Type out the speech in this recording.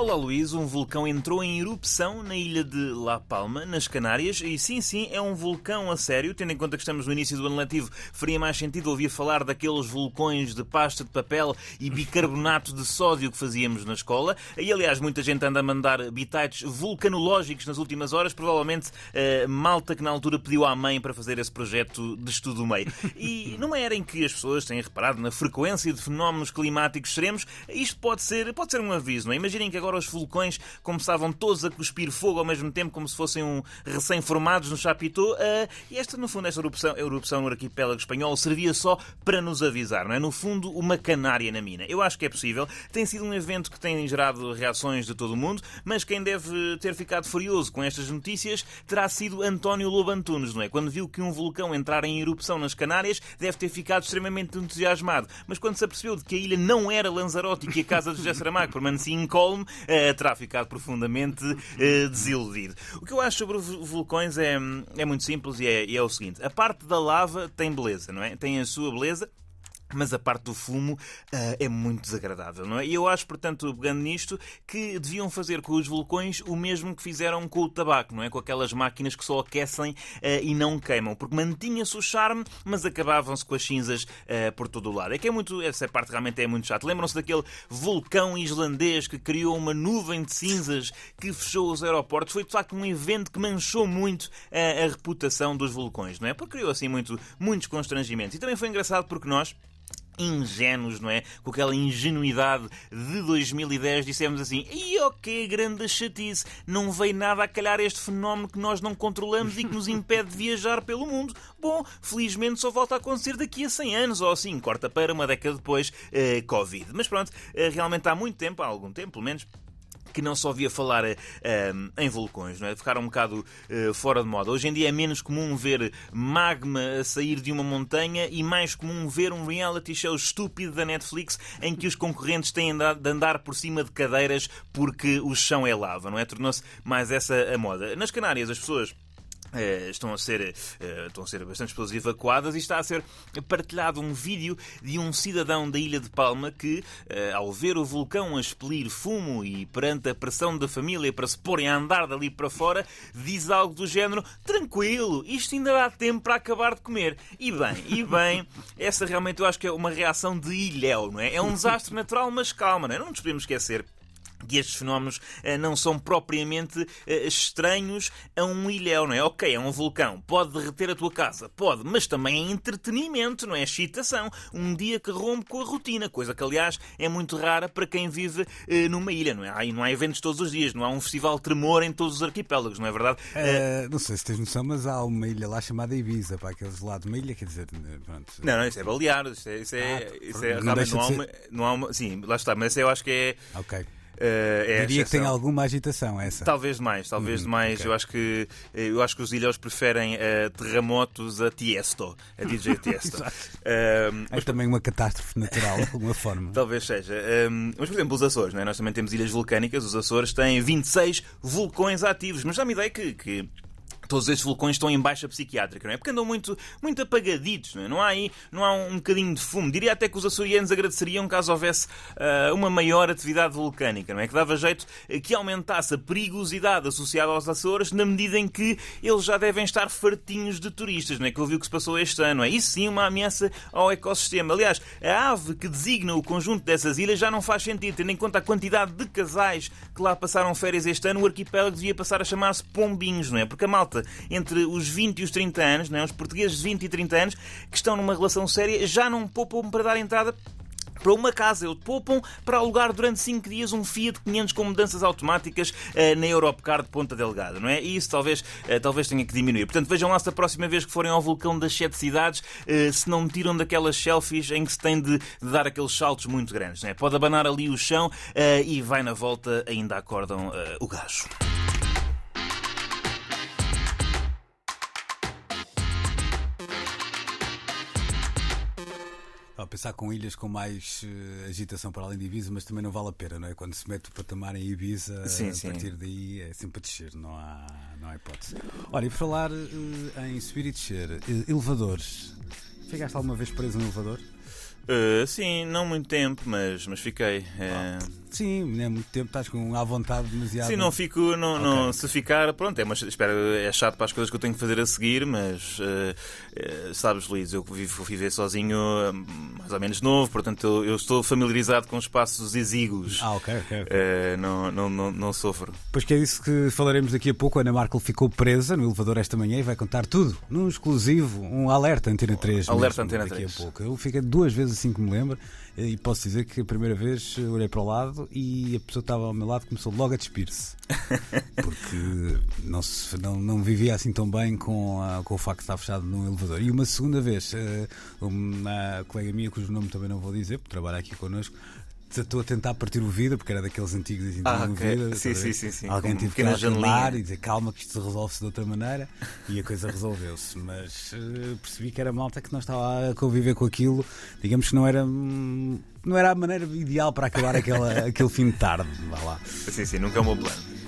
Olá Luís, um vulcão entrou em erupção na ilha de La Palma, nas Canárias, e sim, sim, é um vulcão a sério, tendo em conta que estamos no início do ano letivo, faria mais sentido ouvir falar daqueles vulcões de pasta de papel e bicarbonato de sódio que fazíamos na escola. E aliás, muita gente anda a mandar bitites vulcanológicos nas últimas horas, provavelmente uh, malta que na altura pediu à mãe para fazer esse projeto de estudo meio. E numa era em que as pessoas têm reparado na frequência de fenómenos climáticos extremos, isto pode ser, pode ser um aviso, não é? Imaginem que agora os vulcões começavam todos a cuspir fogo ao mesmo tempo, como se fossem um recém-formados no Chapitão. Uh, e esta, no fundo, esta erupção, erupção no arquipélago espanhol servia só para nos avisar, não é? No fundo, uma canária na mina. Eu acho que é possível. Tem sido um evento que tem gerado reações de todo o mundo, mas quem deve ter ficado furioso com estas notícias terá sido António Lobantunes, não é? Quando viu que um vulcão entrar em erupção nas Canárias, deve ter ficado extremamente entusiasmado. Mas quando se apercebeu de que a ilha não era Lanzarote e que a casa de José Saramago permanecia uh, terá ficado profundamente desiludido. O que eu acho sobre vulcões é, é muito simples e é, é o seguinte: a parte da lava tem beleza, não é? Tem a sua beleza mas a parte do fumo uh, é muito desagradável, não é? E eu acho, portanto, pegando nisto, que deviam fazer com os vulcões o mesmo que fizeram com o tabaco, não é? Com aquelas máquinas que só aquecem uh, e não queimam, porque mantinha-se o charme, mas acabavam-se com as cinzas uh, por todo o lado. É que é muito, essa parte realmente é muito chata. Lembram-se daquele vulcão islandês que criou uma nuvem de cinzas que fechou os aeroportos? Foi de facto um evento que manchou muito a reputação dos vulcões, não é? Porque criou assim muito, muitos constrangimentos. E também foi engraçado porque nós ingênuos, não é? Com aquela ingenuidade de 2010, dissemos assim: e ok, grande chatice, não veio nada a calhar este fenómeno que nós não controlamos e que nos impede de viajar pelo mundo. Bom, felizmente só volta a acontecer daqui a 100 anos, ou assim, corta para uma década depois, uh, Covid. Mas pronto, uh, realmente há muito tempo, há algum tempo, pelo menos que não só via falar uh, em vulcões, não é? ficaram um bocado uh, fora de moda. Hoje em dia é menos comum ver magma a sair de uma montanha e mais comum ver um reality show estúpido da Netflix em que os concorrentes têm de andar por cima de cadeiras porque o chão é lava, não é? Tornou-se mais essa a moda. Nas Canárias as pessoas estão, a ser, uh, estão a ser bastante pessoas evacuadas e está a ser partilhado um vídeo de um cidadão da Ilha de Palma que, ao ver o vulcão a expelir fumo e perante a pressão da família para se porem a andar dali para fora, diz algo do género: tranquilo, isto ainda dá tempo para acabar de comer. E bem, e bem, essa realmente eu acho que é uma reação de ilhéu, não é? É um desastre natural, mas calma, não é? Não nos podemos esquecer que estes fenómenos eh, não são propriamente eh, estranhos a um ilhéu, não é? Ok, é um vulcão, pode derreter a tua casa, pode, mas também é entretenimento, não é? Excitação, um dia que rompe com a rotina, coisa que, aliás, é muito rara para quem vive eh, numa ilha, não é? Aí não há eventos todos os dias, não há um festival tremor em todos os arquipélagos, não é verdade? não sei se tens noção, mas há uma ilha lá chamada Ibiza, para aqueles lados, uma ilha, quer dizer, pronto. Não, não, isso é balear, isso é, isso é, ah, isso é não, realmente não há, uma, não há uma, sim, lá está, mas eu acho que é. Ok. Uh, é Diria que tem alguma agitação essa. Talvez mais, talvez hum, mais. Okay. Eu acho que eu acho que os ilhéus preferem uh, terremotos a Tiesto, a DJ Tiesto. uh, é também uma catástrofe natural, de alguma forma. talvez seja. mas, por exemplo, os Açores, não é? nós também temos ilhas vulcânicas. Os Açores têm 26 vulcões ativos, mas dá-me ideia que, que todos estes vulcões estão em baixa psiquiátrica, não é? Porque andam muito, muito apagaditos, não é? Não há aí, não há um, bocadinho de fumo. Diria até que os açorianos agradeceriam caso houvesse uh, uma maior atividade vulcânica, não é? Que dava jeito que aumentasse a perigosidade associada aos Açores na medida em que eles já devem estar fartinhos de turistas, não é? Que ouviu o que se passou este ano, é? Isso sim uma ameaça ao ecossistema. Aliás, a ave que designa o conjunto dessas ilhas já não faz sentido, tendo em conta a quantidade de casais que lá passaram férias este ano, o arquipélago devia passar a chamar-se Pombinhos, não é? Porque a malta entre os 20 e os 30 anos, não é? os portugueses de 20 e 30 anos, que estão numa relação séria, já não poupam para dar entrada para uma casa. Eles poupam para alugar durante 5 dias um Fiat 500 com mudanças automáticas uh, na Europcar de Ponta Delgada, não é? E isso talvez, uh, talvez tenha que diminuir. Portanto, vejam lá se a próxima vez que forem ao vulcão das sete cidades, uh, se não tiram daquelas selfies em que se tem de, de dar aqueles saltos muito grandes, não é? Pode abanar ali o chão e vai na volta, ainda acordam o gajo. Pensar com ilhas com mais uh, agitação para além de Ibiza, mas também não vale a pena, não é? Quando se mete o patamar em Ibiza, sim, a sim. partir daí é sempre a descer, não há, não há hipótese. Olha, e por falar uh, em subir e descer, uh, elevadores. Ficaste alguma vez preso no elevador? Uh, sim, não muito tempo, mas, mas fiquei. Uh... Sim, é muito tempo, estás com à vontade demasiado. Sim, não fico, não, okay. não, se ficar, pronto, é, mas espera, é chato para as coisas que eu tenho que fazer a seguir, mas uh, uh, sabes, Luís, eu vivo viver sozinho mais ou menos novo, portanto eu, eu, estou familiarizado com espaços exíguos. Ah, ok, ok. okay. Uh, não, não, não, não, sofro. Pois que é isso que falaremos daqui a pouco. A Ana Markel ficou presa no elevador esta manhã e vai contar tudo, num exclusivo, um alerta Antena 3. Alerta Antena daqui 3. a pouco. Eu fiquei duas vezes assim que me lembro e posso dizer que a primeira vez olhei para o lado e a pessoa estava ao meu lado começou logo a despir-se. Porque não, se, não, não vivia assim tão bem com, a, com o facto de estar fechado num elevador. E uma segunda vez, eh, uma colega minha, cujo nome também não vou dizer, porque trabalha aqui connosco, estou a tentar partir o vidro, porque era daqueles antigos assim, ah, okay. vidro, sim, sim, sim, sim, Alguém teve que acalmar e dizer calma que isto resolve-se de outra maneira e a coisa resolveu-se. Mas uh, percebi que era malta que não estava a conviver com aquilo, digamos que não era. Hum, não era a maneira ideal para acabar aquela, aquele fim de tarde. Vá lá. Sim, sim, nunca é um bom plano.